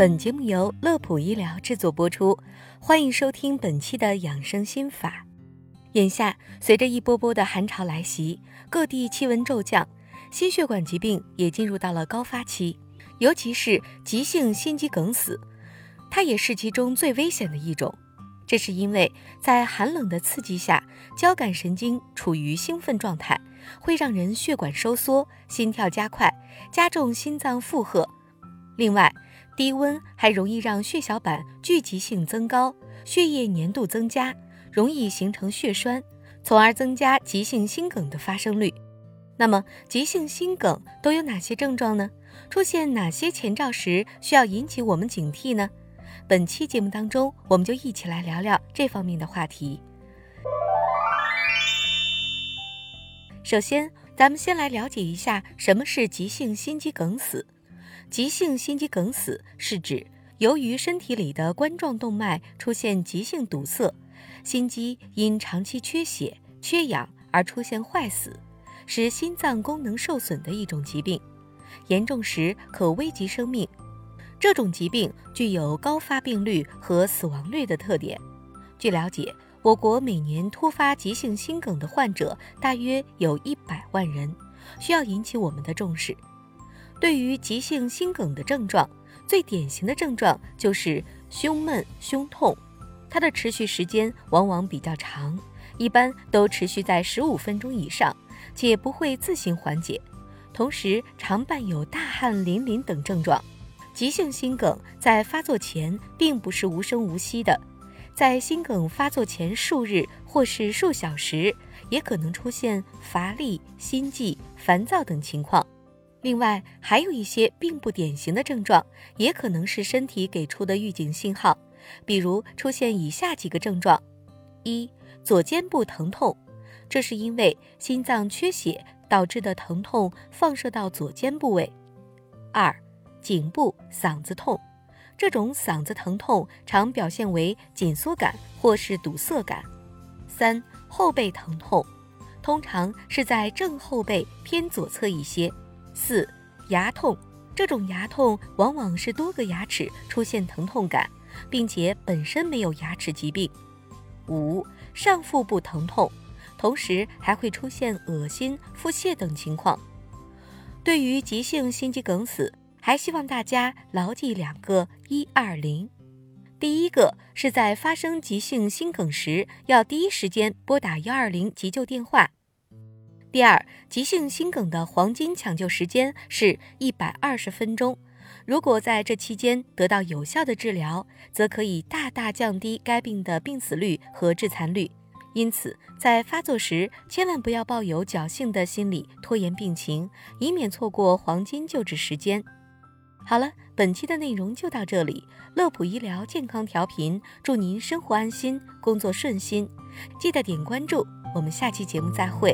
本节目由乐普医疗制作播出，欢迎收听本期的养生心法。眼下，随着一波波的寒潮来袭，各地气温骤降，心血管疾病也进入到了高发期，尤其是急性心肌梗死，它也是其中最危险的一种。这是因为在寒冷的刺激下，交感神经处于兴奋状态，会让人血管收缩、心跳加快，加重心脏负荷。另外，低温还容易让血小板聚集性增高，血液粘度增加，容易形成血栓，从而增加急性心梗的发生率。那么，急性心梗都有哪些症状呢？出现哪些前兆时需要引起我们警惕呢？本期节目当中，我们就一起来聊聊这方面的话题。首先，咱们先来了解一下什么是急性心肌梗死。急性心肌梗死是指由于身体里的冠状动脉出现急性堵塞，心肌因长期缺血、缺氧而出现坏死，使心脏功能受损的一种疾病，严重时可危及生命。这种疾病具有高发病率和死亡率的特点。据了解，我国每年突发急性心梗的患者大约有一百万人，需要引起我们的重视。对于急性心梗的症状，最典型的症状就是胸闷、胸痛，它的持续时间往往比较长，一般都持续在十五分钟以上，且不会自行缓解，同时常伴有大汗淋漓等症状。急性心梗在发作前并不是无声无息的，在心梗发作前数日或是数小时，也可能出现乏力、心悸、烦躁等情况。另外，还有一些并不典型的症状，也可能是身体给出的预警信号，比如出现以下几个症状：一、左肩部疼痛，这是因为心脏缺血导致的疼痛放射到左肩部位；二、颈部、嗓子痛，这种嗓子疼痛常表现为紧缩感或是堵塞感；三、后背疼痛，通常是在正后背偏左侧一些。四、牙痛，这种牙痛往往是多个牙齿出现疼痛感，并且本身没有牙齿疾病。五、上腹部疼痛，同时还会出现恶心、腹泻等情况。对于急性心肌梗死，还希望大家牢记两个一二零。第一个是在发生急性心梗时，要第一时间拨打幺二零急救电话。第二，急性心梗的黄金抢救时间是一百二十分钟。如果在这期间得到有效的治疗，则可以大大降低该病的病死率和致残率。因此，在发作时千万不要抱有侥幸的心理，拖延病情，以免错过黄金救治时间。好了，本期的内容就到这里。乐普医疗健康调频，祝您生活安心，工作顺心。记得点关注，我们下期节目再会。